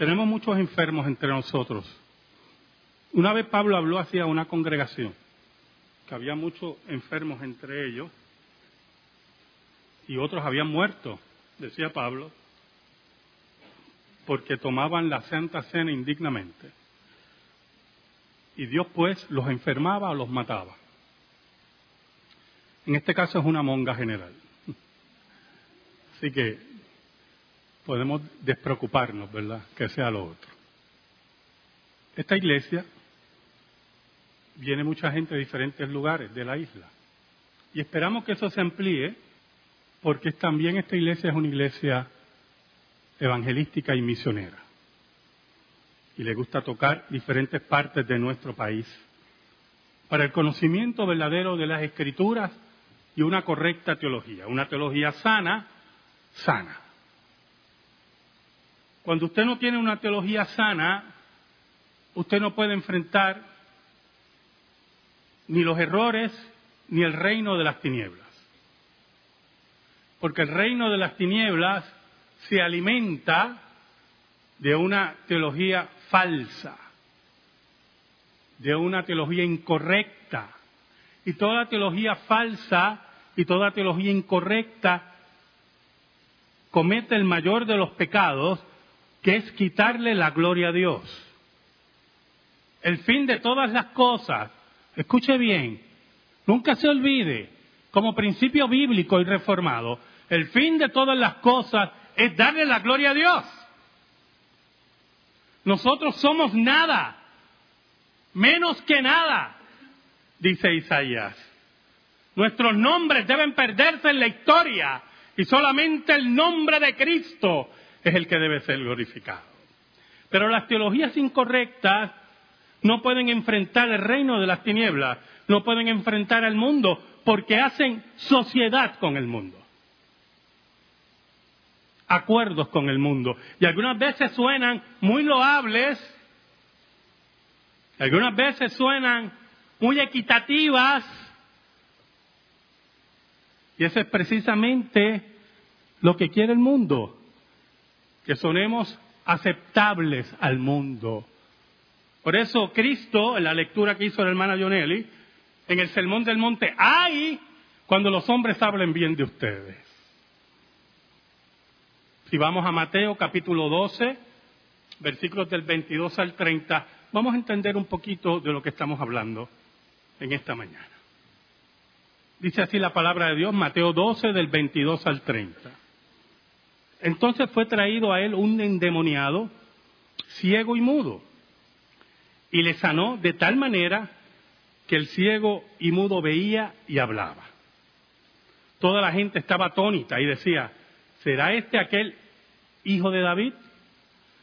Tenemos muchos enfermos entre nosotros. Una vez Pablo habló hacia una congregación, que había muchos enfermos entre ellos, y otros habían muerto, decía Pablo, porque tomaban la Santa Cena indignamente. Y Dios pues los enfermaba o los mataba. En este caso es una monga general. Así que podemos despreocuparnos, ¿verdad? Que sea lo otro. Esta iglesia viene mucha gente de diferentes lugares de la isla. Y esperamos que eso se amplíe porque también esta iglesia es una iglesia evangelística y misionera. Y le gusta tocar diferentes partes de nuestro país para el conocimiento verdadero de las escrituras y una correcta teología, una teología sana, sana. Cuando usted no tiene una teología sana, usted no puede enfrentar ni los errores ni el reino de las tinieblas. Porque el reino de las tinieblas se alimenta de una teología falsa, de una teología incorrecta. Y toda teología falsa y toda teología incorrecta comete el mayor de los pecados, que es quitarle la gloria a Dios. El fin de todas las cosas, escuche bien, nunca se olvide, como principio bíblico y reformado, el fin de todas las cosas es darle la gloria a Dios. Nosotros somos nada, menos que nada, dice Isaías. Nuestros nombres deben perderse en la historia y solamente el nombre de Cristo es el que debe ser glorificado. Pero las teologías incorrectas no pueden enfrentar el reino de las tinieblas, no pueden enfrentar al mundo porque hacen sociedad con el mundo. Acuerdos con el mundo. Y algunas veces suenan muy loables, algunas veces suenan muy equitativas, y eso es precisamente lo que quiere el mundo, que sonemos aceptables al mundo. Por eso Cristo, en la lectura que hizo la hermana Jonelli, en el Sermón del Monte, hay cuando los hombres hablen bien de ustedes. Si vamos a Mateo capítulo 12, versículos del 22 al 30, vamos a entender un poquito de lo que estamos hablando en esta mañana. Dice así la palabra de Dios, Mateo 12 del 22 al 30. Entonces fue traído a él un endemoniado, ciego y mudo, y le sanó de tal manera que el ciego y mudo veía y hablaba. Toda la gente estaba atónita y decía, ¿será este aquel hijo de David?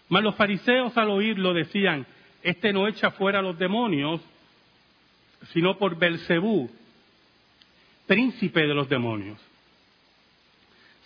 Mas los fariseos al oírlo decían, este no echa fuera a los demonios, sino por Belcebú, príncipe de los demonios.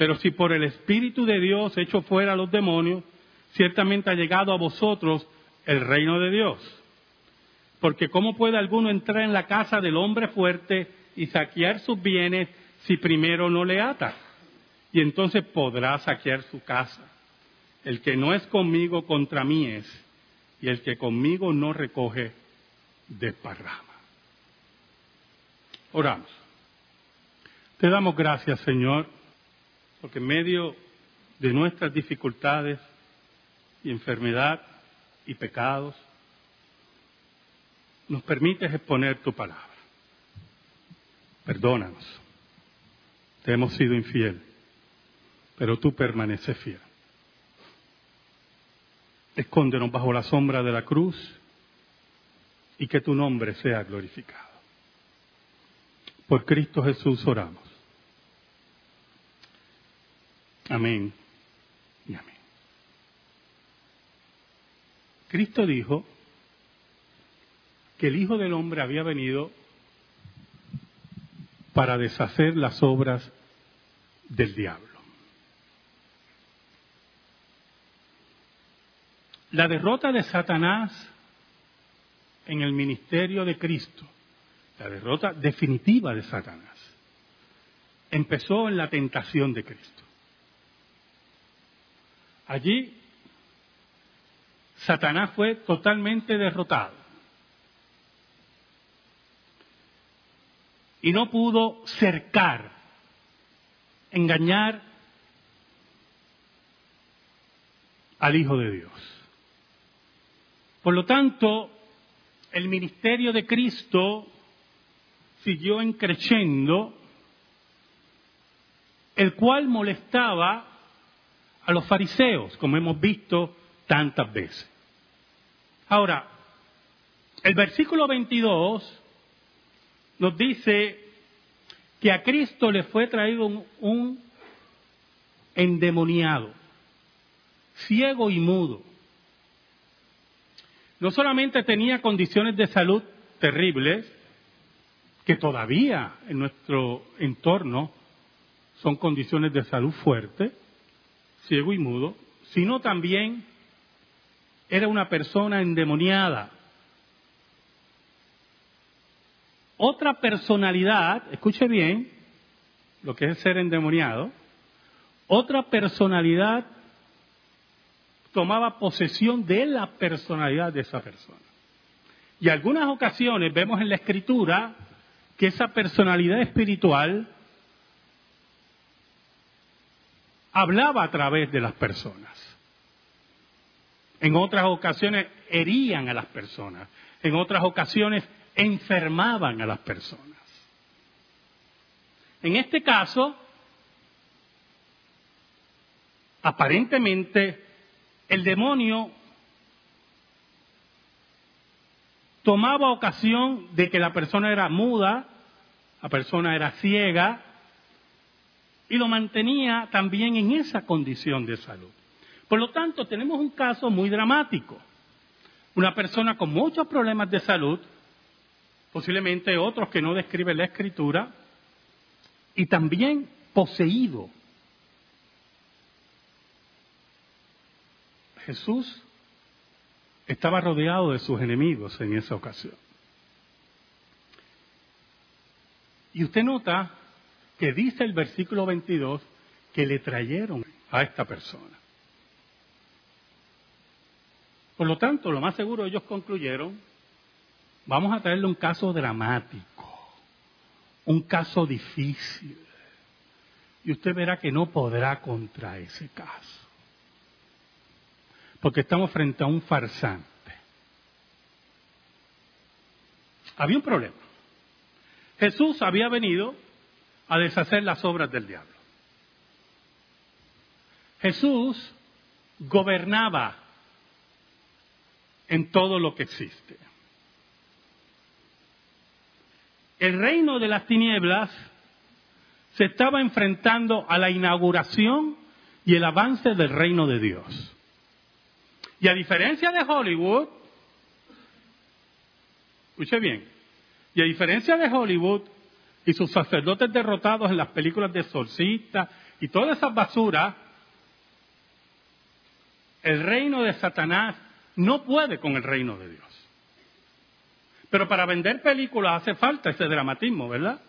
Pero si por el Espíritu de Dios echo fuera a los demonios, ciertamente ha llegado a vosotros el reino de Dios. Porque ¿cómo puede alguno entrar en la casa del hombre fuerte y saquear sus bienes si primero no le ata? Y entonces podrá saquear su casa. El que no es conmigo contra mí es, y el que conmigo no recoge, desparrama. Oramos. Te damos gracias, Señor, porque en medio de nuestras dificultades y enfermedad y pecados, nos permites exponer tu palabra. Perdónanos. Te hemos sido infiel, pero tú permaneces fiel. Escóndenos bajo la sombra de la cruz y que tu nombre sea glorificado. Por Cristo Jesús oramos. Amén y amén. Cristo dijo que el Hijo del Hombre había venido para deshacer las obras del diablo. La derrota de Satanás en el ministerio de Cristo, la derrota definitiva de Satanás, empezó en la tentación de Cristo. Allí Satanás fue totalmente derrotado. Y no pudo cercar, engañar al Hijo de Dios. Por lo tanto, el ministerio de Cristo siguió encreciendo, el cual molestaba a los fariseos, como hemos visto tantas veces. Ahora, el versículo 22 nos dice que a Cristo le fue traído un, endemoniado, ciego y mudo no solamente tenía condiciones de salud terribles, que todavía en nuestro entorno son condiciones de salud fuertes, ciego y mudo, sino también era una persona endemoniada. Otra personalidad, escuche bien lo que es ser endemoniado, otra personalidad tomaba posesión de la personalidad de esa persona. Y algunas ocasiones vemos en la escritura que esa personalidad espiritual hablaba a través de las personas. En otras ocasiones herían a las personas. En otras ocasiones enfermaban a las personas. En este caso, aparentemente el demonio tomaba ocasión de que la persona era muda, la persona era ciega, y lo mantenía también en esa condición de salud. Por lo tanto, tenemos un caso muy dramático. Una persona con muchos problemas de salud, posiblemente otros que no describe la escritura, y también poseído Jesús estaba rodeado de sus enemigos en esa ocasión. Y usted nota que dice el versículo 22 que le trajeron a esta persona. Por lo tanto, lo más seguro ellos concluyeron, vamos a traerle un caso dramático, un caso difícil. Y usted verá que no podrá contra ese caso porque estamos frente a un farsante. Había un problema. Jesús había venido a deshacer las obras del diablo. Jesús gobernaba en todo lo que existe. El reino de las tinieblas se estaba enfrentando a la inauguración y el avance del reino de Dios. Y a diferencia de Hollywood, escuche bien, y a diferencia de Hollywood y sus sacerdotes derrotados en las películas de exorcistas y todas esas basuras, el reino de Satanás no puede con el reino de Dios. Pero para vender películas hace falta ese dramatismo, ¿verdad?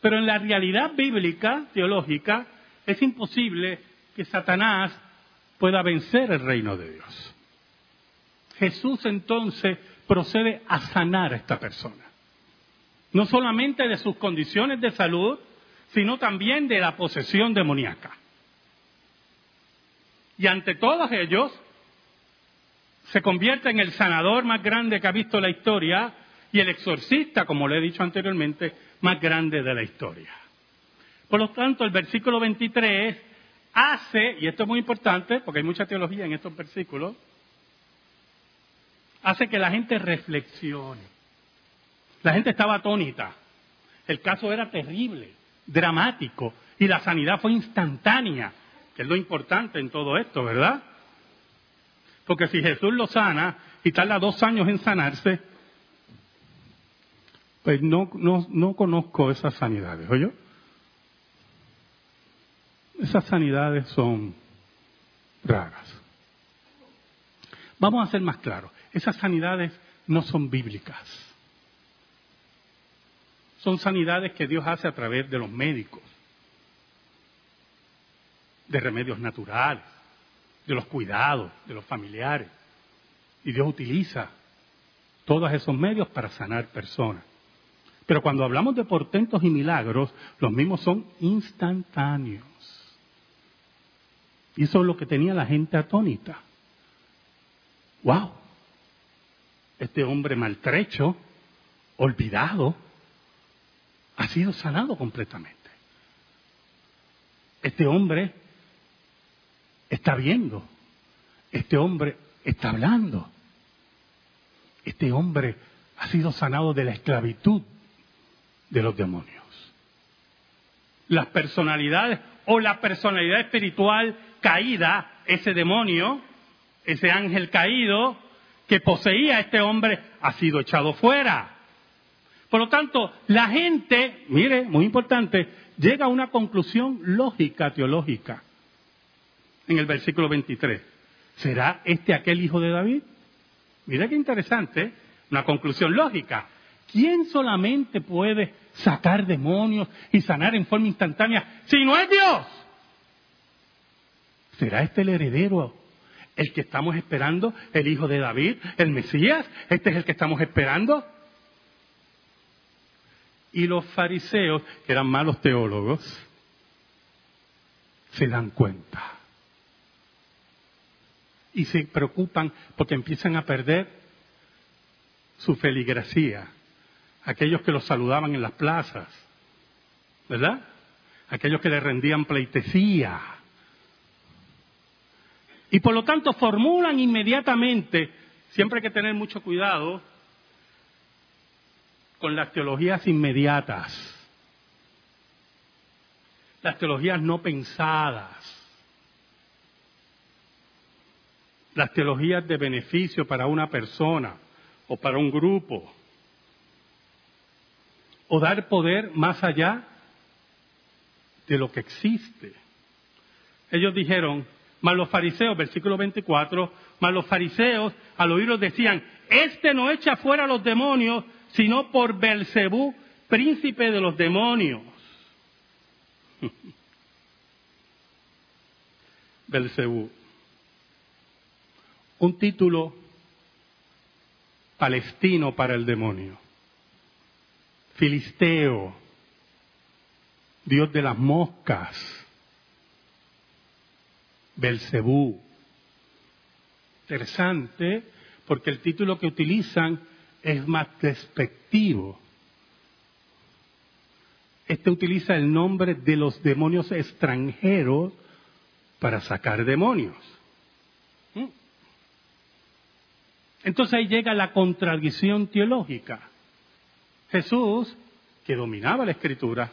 Pero en la realidad bíblica, teológica, es imposible que Satanás pueda vencer el reino de Dios. Jesús entonces procede a sanar a esta persona. No solamente de sus condiciones de salud, sino también de la posesión demoníaca. Y ante todos ellos, se convierte en el sanador más grande que ha visto la historia y el exorcista, como le he dicho anteriormente, más grande de la historia. Por lo tanto, el versículo 23 hace, y esto es muy importante porque hay mucha teología en estos versículos, hace que la gente reflexione. La gente estaba atónita. El caso era terrible, dramático, y la sanidad fue instantánea, que es lo importante en todo esto, ¿verdad? Porque si Jesús lo sana y tarda dos años en sanarse, pues no, no, no conozco esas sanidades, ¿oye? Esas sanidades son raras. Vamos a ser más claros, esas sanidades no son bíblicas. Son sanidades que Dios hace a través de los médicos, de remedios naturales, de los cuidados, de los familiares. Y Dios utiliza todos esos medios para sanar personas. Pero cuando hablamos de portentos y milagros, los mismos son instantáneos. Y eso es lo que tenía la gente atónita. ¡Wow! Este hombre maltrecho, olvidado, ha sido sanado completamente. Este hombre está viendo. Este hombre está hablando. Este hombre ha sido sanado de la esclavitud de los demonios. Las personalidades o la personalidad espiritual caída, ese demonio, ese ángel caído que poseía a este hombre, ha sido echado fuera. Por lo tanto, la gente, mire, muy importante, llega a una conclusión lógica, teológica, en el versículo 23. ¿Será este aquel hijo de David? Mire qué interesante, una conclusión lógica. ¿Quién solamente puede sacar demonios y sanar en forma instantánea si no es Dios? ¿Será este el heredero, el que estamos esperando, el hijo de David, el Mesías? ¿Este es el que estamos esperando? Y los fariseos, que eran malos teólogos, se dan cuenta. Y se preocupan porque empiezan a perder su feligresía. Aquellos que los saludaban en las plazas, ¿verdad? Aquellos que le rendían pleitesía y por lo tanto formulan inmediatamente, siempre hay que tener mucho cuidado con las teologías inmediatas, las teologías no pensadas, las teologías de beneficio para una persona o para un grupo, o dar poder más allá de lo que existe. Ellos dijeron, más los fariseos, versículo 24, más los fariseos al oírlos decían, este no echa fuera a los demonios, sino por Belcebú, príncipe de los demonios. Belcebú. Un título palestino para el demonio. Filisteo, Dios de las moscas Belcebú. Interesante, porque el título que utilizan es más despectivo. Este utiliza el nombre de los demonios extranjeros para sacar demonios. ¿Mm? Entonces ahí llega la contradicción teológica. Jesús, que dominaba la escritura,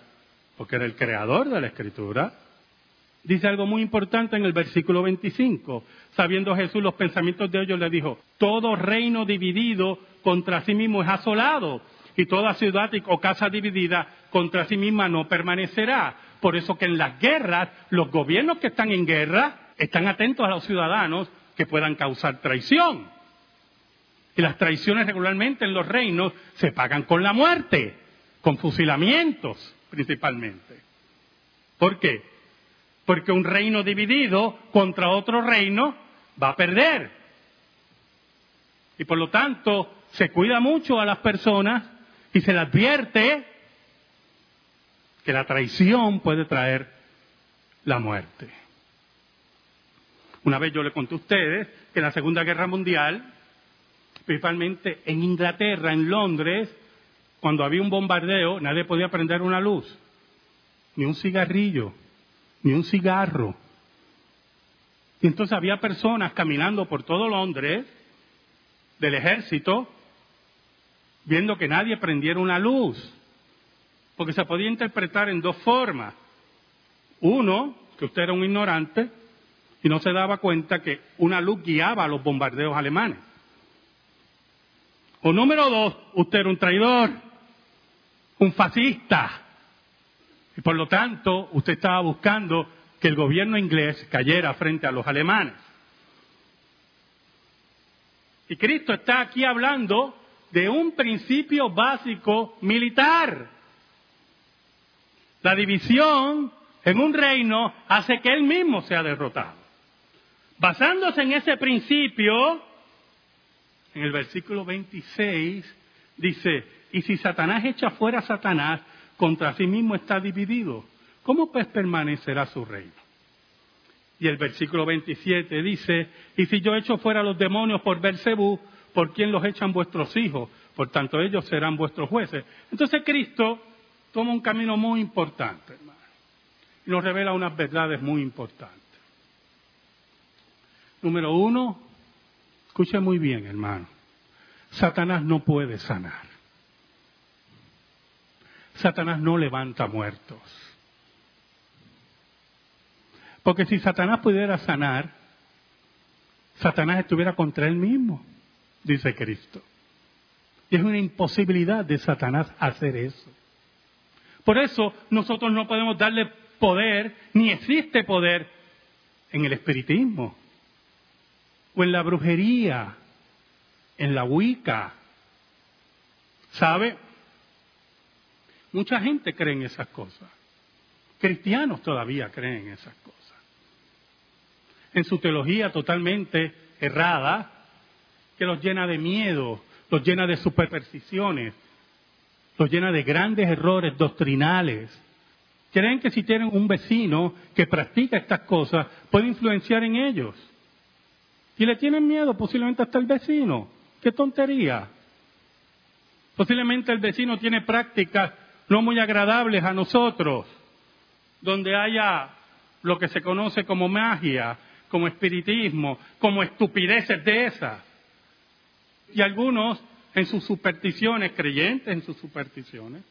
porque era el creador de la escritura, Dice algo muy importante en el versículo 25. Sabiendo Jesús los pensamientos de ellos, le dijo, todo reino dividido contra sí mismo es asolado, y toda ciudad o casa dividida contra sí misma no permanecerá. Por eso que en las guerras, los gobiernos que están en guerra están atentos a los ciudadanos que puedan causar traición. Y las traiciones regularmente en los reinos se pagan con la muerte, con fusilamientos principalmente. ¿Por qué? Porque un reino dividido contra otro reino va a perder. Y por lo tanto, se cuida mucho a las personas y se les advierte que la traición puede traer la muerte. Una vez yo le conté a ustedes que en la Segunda Guerra Mundial, principalmente en Inglaterra, en Londres, cuando había un bombardeo, nadie podía prender una luz, ni un cigarrillo, ni un cigarro. Y entonces había personas caminando por todo Londres del ejército viendo que nadie prendiera una luz, porque se podía interpretar en dos formas. Uno, que usted era un ignorante, y no se daba cuenta que una luz guiaba a los bombardeos alemanes. O número dos, usted era un traidor, un fascista. Y por lo tanto, usted estaba buscando que el gobierno inglés cayera frente a los alemanes. Y Cristo está aquí hablando de un principio básico militar. La división en un reino hace que él mismo sea derrotado. Basándose en ese principio, en el versículo 26 dice, y si Satanás echa fuera a Satanás, contra sí mismo está dividido, ¿cómo pues permanecerá su reino? Y el versículo 27 dice, y si yo echo fuera a los demonios por Bersebú, ¿por quién los echan vuestros hijos? Por tanto, ellos serán vuestros jueces. Entonces Cristo toma un camino muy importante, hermano, y nos revela unas verdades muy importantes. Número uno, escuche muy bien, hermano, Satanás no puede sanar. Satanás no levanta muertos. Porque si Satanás pudiera sanar, Satanás estuviera contra él mismo, dice Cristo. Y es una imposibilidad de Satanás hacer eso. Por eso nosotros no podemos darle poder, ni existe poder en el espiritismo, o en la brujería, en la Wicca. ¿Sabe? Mucha gente cree en esas cosas. Cristianos todavía creen en esas cosas. En su teología totalmente errada, que los llena de miedo, los llena de supersticiones, los llena de grandes errores doctrinales. Creen que si tienen un vecino que practica estas cosas, puede influenciar en ellos. Y le tienen miedo posiblemente hasta el vecino. ¡Qué tontería! Posiblemente el vecino tiene prácticas no muy agradables a nosotros, donde haya lo que se conoce como magia, como espiritismo, como estupideces de esas. Y algunos en sus supersticiones, creyentes en sus supersticiones,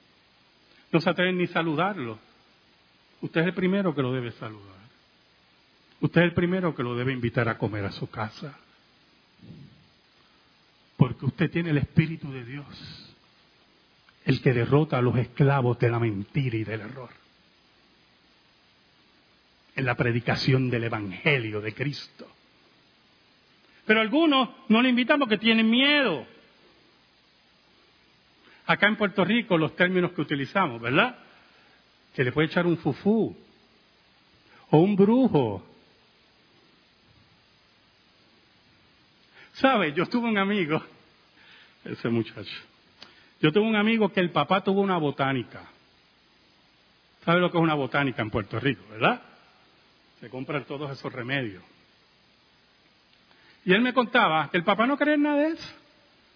no se atreven ni saludarlo. Usted es el primero que lo debe saludar. Usted es el primero que lo debe invitar a comer a su casa. Porque usted tiene el Espíritu de Dios, el que derrota a los esclavos de la mentira y del error. En la predicación del Evangelio de Cristo. Pero algunos no le invitan porque tienen miedo. Acá en Puerto Rico los términos que utilizamos, ¿verdad? Que le puede echar un fufú o un brujo ¿Sabe? Yo tuve un amigo, ese muchacho, yo tuve un amigo que el papá tuvo una botánica. ¿Sabe lo que es una botánica en Puerto Rico, verdad? Se compran todos esos remedios. Y él me contaba que el papá no cree en nada de eso.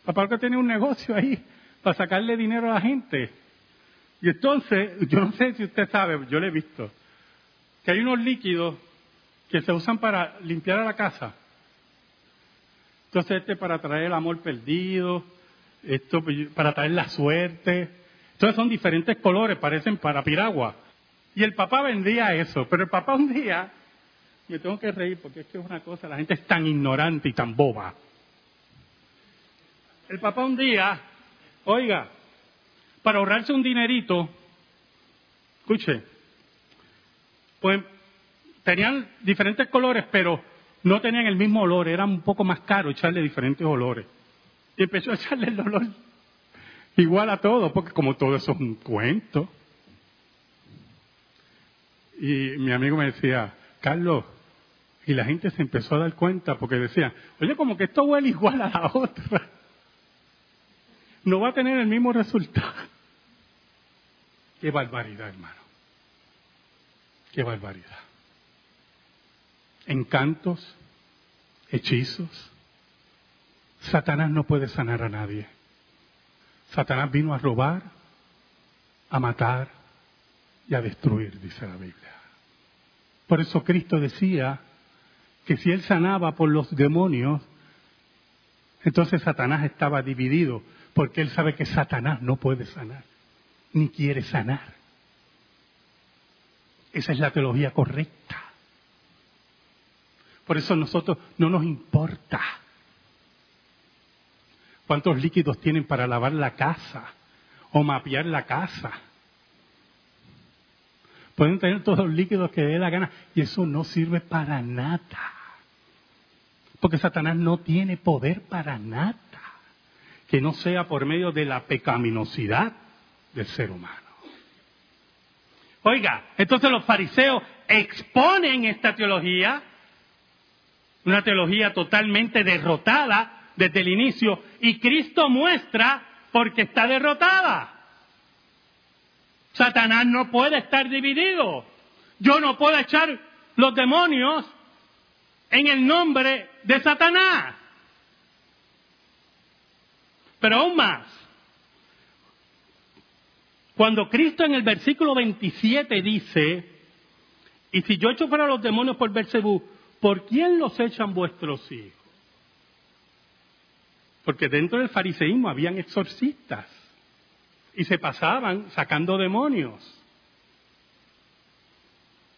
El papá que tiene un negocio ahí para sacarle dinero a la gente. Y entonces, yo no sé si usted sabe, yo le he visto, que hay unos líquidos que se usan para limpiar a la casa. Entonces este para traer el amor perdido, esto para traer la suerte. Entonces son diferentes colores, parecen para piragua. Y el papá vendía eso, pero el papá un día, me tengo que reír porque es que es una cosa, la gente es tan ignorante y tan boba. El papá un día, oiga, para ahorrarse un dinerito, escuche, pues tenían diferentes colores, pero no tenían el mismo olor, era un poco más caro echarle diferentes olores. Y empezó a echarle el olor igual a todo, porque como todo eso es un cuento. Y mi amigo me decía, Carlos, y la gente se empezó a dar cuenta porque decía, oye, como que esto huele igual a la otra. No va a tener el mismo resultado. Qué barbaridad, hermano. Qué barbaridad encantos, hechizos. Satanás no puede sanar a nadie. Satanás vino a robar, a matar y a destruir, dice la Biblia. Por eso Cristo decía que si él sanaba por los demonios, entonces Satanás estaba dividido, porque él sabe que Satanás no puede sanar, ni quiere sanar. Esa es la teología correcta. Por eso a nosotros no nos importa cuántos líquidos tienen para lavar la casa o mapear la casa. Pueden tener todos los líquidos que dé la gana y eso no sirve para nada. Porque Satanás no tiene poder para nada que no sea por medio de la pecaminosidad del ser humano. Oiga, entonces los fariseos exponen esta teología, una teología totalmente derrotada desde el inicio, y Cristo muestra porque está derrotada. Satanás no puede estar dividido. Yo no puedo echar los demonios en el nombre de Satanás. Pero aún más, cuando Cristo en el versículo 27 dice, y si yo echo fuera los demonios por Bersebú, ¿por quién los echan vuestros hijos? Porque dentro del fariseísmo habían exorcistas y se pasaban sacando demonios.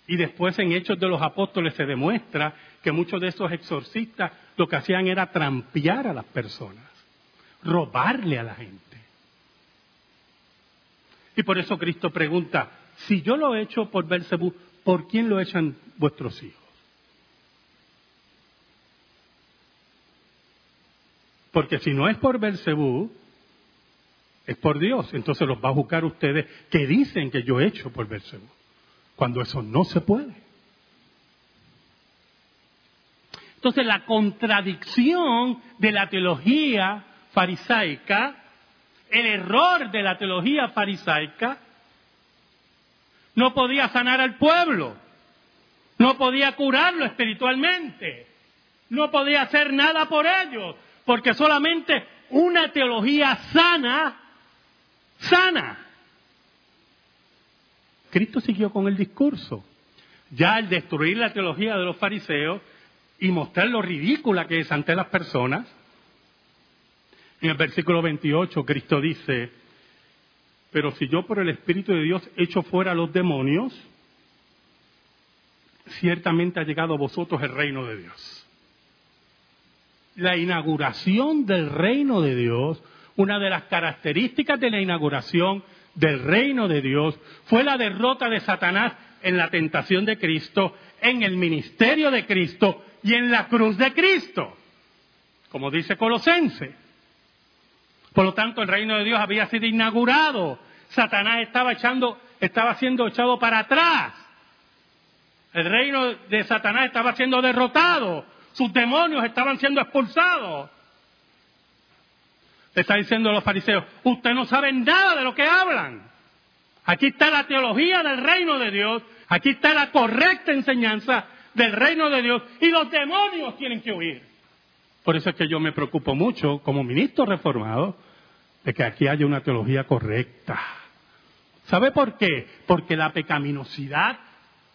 Y después en Hechos de los Apóstoles se demuestra que muchos de esos exorcistas lo que hacían era trampear a las personas, robarle a la gente. Y por eso Cristo pregunta, si yo lo he hecho por Belcebú, ¿por quién lo echan vuestros hijos? Porque si no es por Belcebú, es por Dios. Entonces los va a juzgar ustedes que dicen que yo he hecho por Belcebú. Cuando eso no se puede. Entonces la contradicción de la teología farisaica, el error de la teología farisaica, no podía sanar al pueblo, no podía curarlo espiritualmente, no podía hacer nada por ellos, porque solamente una teología sana sana. Cristo siguió con el discurso. Ya al destruir la teología de los fariseos y mostrar lo ridícula que es ante las personas, en el versículo 28 Cristo dice, pero si yo por el Espíritu de Dios echo fuera a los demonios, ciertamente ha llegado a vosotros el reino de Dios. La inauguración del reino de Dios una de las características de la inauguración del reino de Dios fue la derrota de Satanás en la tentación de Cristo, en el ministerio de Cristo y en la cruz de Cristo, como dice Colosense. Por lo tanto, el reino de Dios había sido inaugurado. Satanás estaba echando, estaba siendo echado para atrás. El reino de Satanás estaba siendo derrotado. Sus demonios estaban siendo expulsados está diciendo a los fariseos, ustedes no saben nada de lo que hablan. Aquí está la teología del reino de Dios, aquí está la correcta enseñanza del reino de Dios y los demonios tienen que huir. Por eso es que yo me preocupo mucho como ministro reformado de que aquí haya una teología correcta. ¿Sabe por qué? Porque la pecaminosidad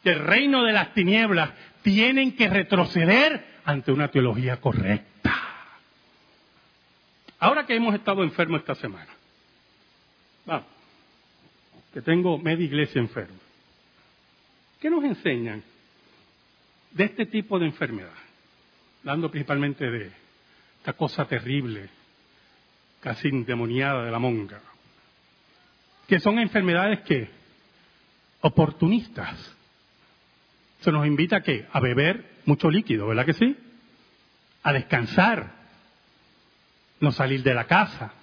del reino de las tinieblas tienen que retroceder ante una teología correcta. Ahora que hemos estado enfermos esta semana, vamos, que tengo media iglesia enferma, ¿qué nos enseñan de este tipo de enfermedad? Hablando principalmente de esta cosa terrible, casi endemoniada de la monga, que son enfermedades que oportunistas. Se nos invita a qué? A beber mucho líquido, ¿verdad que sí? A descansar, no salir de la casa,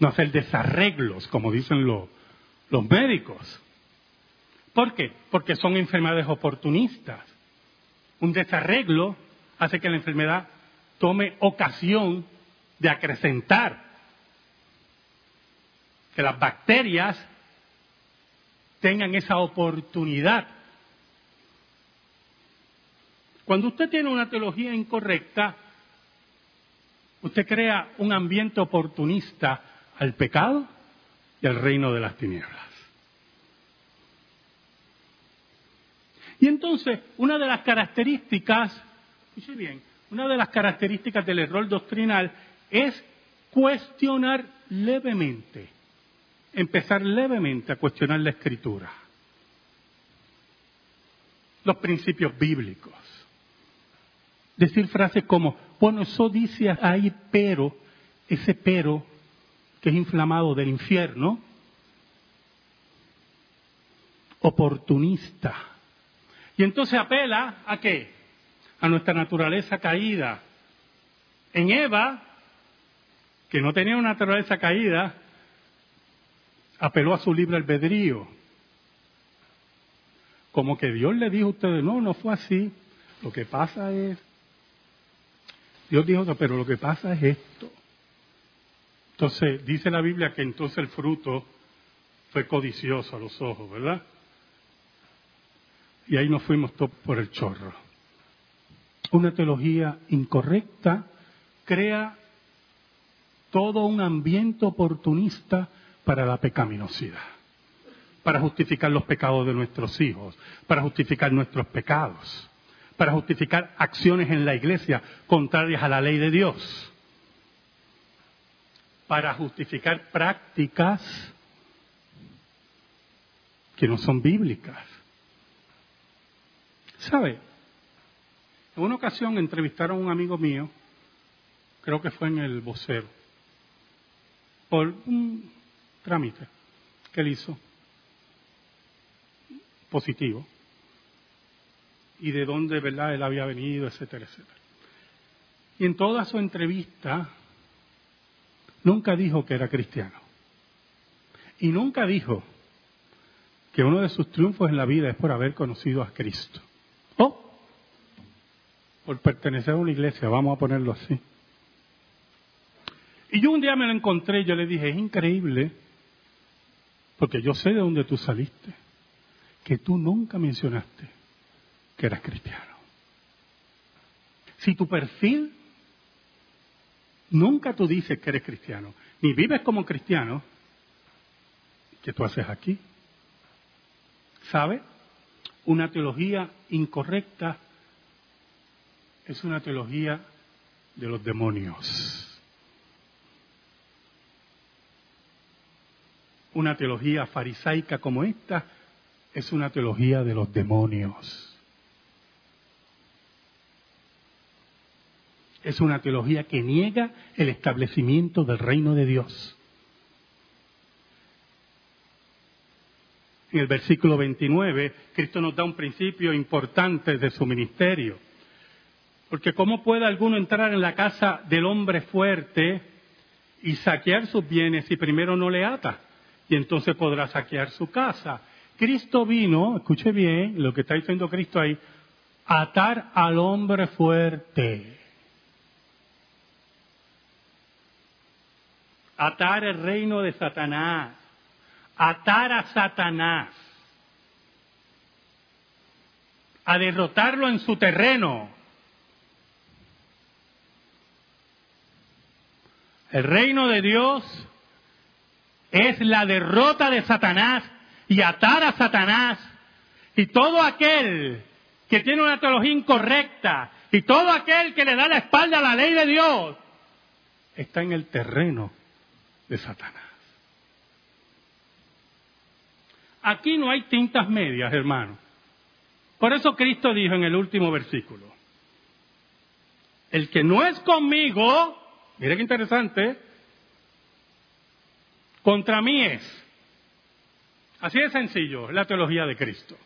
no hacer desarreglos, como dicen los médicos. ¿Por qué? Porque son enfermedades oportunistas. Un desarreglo hace que la enfermedad tome ocasión de acrecentar, que las bacterias tengan esa oportunidad. Cuando usted tiene una teología incorrecta, Usted crea un ambiente oportunista al pecado y al reino de las tinieblas. Y entonces, una de las características, dice bien, una de las características del error doctrinal es cuestionar levemente, empezar levemente a cuestionar la escritura. los principios bíblicos. Decir frases como, bueno, eso dice ahí, pero, ese pero que es inflamado del infierno, oportunista. Y entonces apela a qué? A nuestra naturaleza caída. En Eva, que no tenía una naturaleza caída, apeló a su libre albedrío. Como que Dios le dijo a ustedes, no, no fue así. Lo que pasa es, Dios dijo, pero lo que pasa es esto. Entonces, dice la Biblia que entonces el fruto fue codicioso a los ojos, ¿verdad? Y ahí nos fuimos por el chorro. Una teología incorrecta crea todo un ambiente oportunista para la pecaminosidad, para justificar los pecados de nuestros hijos, para justificar nuestros pecados, para justificar acciones en la iglesia contrarias a la ley de Dios para justificar prácticas que no son bíblicas. ¿Sabe? En una ocasión entrevistaron a un amigo mío, creo que fue en el vocero, por un trámite que él hizo, positivo, y de dónde, ¿verdad?, él había venido, etcétera, etcétera. Y en toda su entrevista nunca dijo que era cristiano. Y nunca dijo que uno de sus triunfos en la vida es por haber conocido a Cristo. O por pertenecer a una iglesia, vamos a ponerlo así. Y yo un día me lo encontré y yo le dije, es increíble, porque yo sé de dónde tú saliste, que tú nunca mencionaste que eras cristiano. Si tu perfil Nunca tú dices que eres cristiano, ni vives como cristiano. ¿Qué tú haces aquí? ¿Sabe? Una teología incorrecta es una teología de los demonios. Una teología farisaica como esta es una teología de los demonios. Es una teología que niega el establecimiento del reino de Dios. En el versículo 29, Cristo nos da un principio importante de su ministerio. Porque ¿cómo puede alguno entrar en la casa del hombre fuerte y saquear sus bienes si primero no le ata? Y entonces podrá saquear su casa. Cristo vino, escuche bien lo que está diciendo Cristo ahí, atar al hombre fuerte. Atar el reino de Satanás, atar a Satanás, a derrotarlo en su terreno. El reino de Dios es la derrota de Satanás y atar a Satanás. Y todo aquel que tiene una teología incorrecta y todo aquel que le da la espalda a la ley de Dios está en el terreno de Satanás. Aquí no hay tintas medias, hermano. Por eso Cristo dijo en el último versículo, el que no es conmigo, mire qué interesante, contra mí es. Así de sencillo, la teología de Cristo.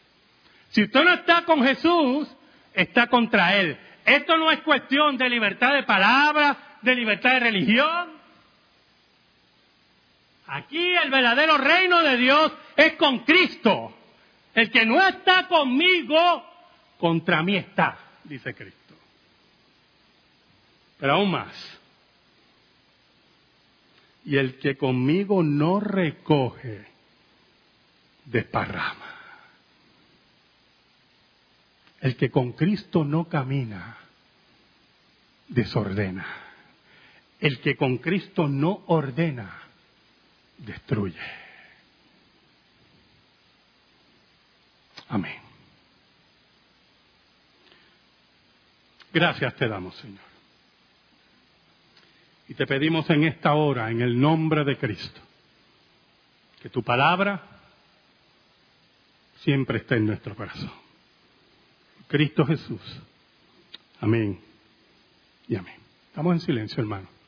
Si usted no está con Jesús, está contra Él. Esto no es cuestión de libertad de palabra, de libertad de religión. Aquí el verdadero reino de Dios es con Cristo. El que no está conmigo, contra mí está, dice Cristo. Pero aún más. Y el que conmigo no recoge, desparrama. El que con Cristo no camina, desordena. El que con Cristo no ordena, destruye. Amén. Gracias te damos, Señor. Y te pedimos en esta hora, en el nombre de Cristo, que tu palabra siempre esté en nuestro corazón. Cristo Jesús. Amén y amén. Estamos en silencio, hermano.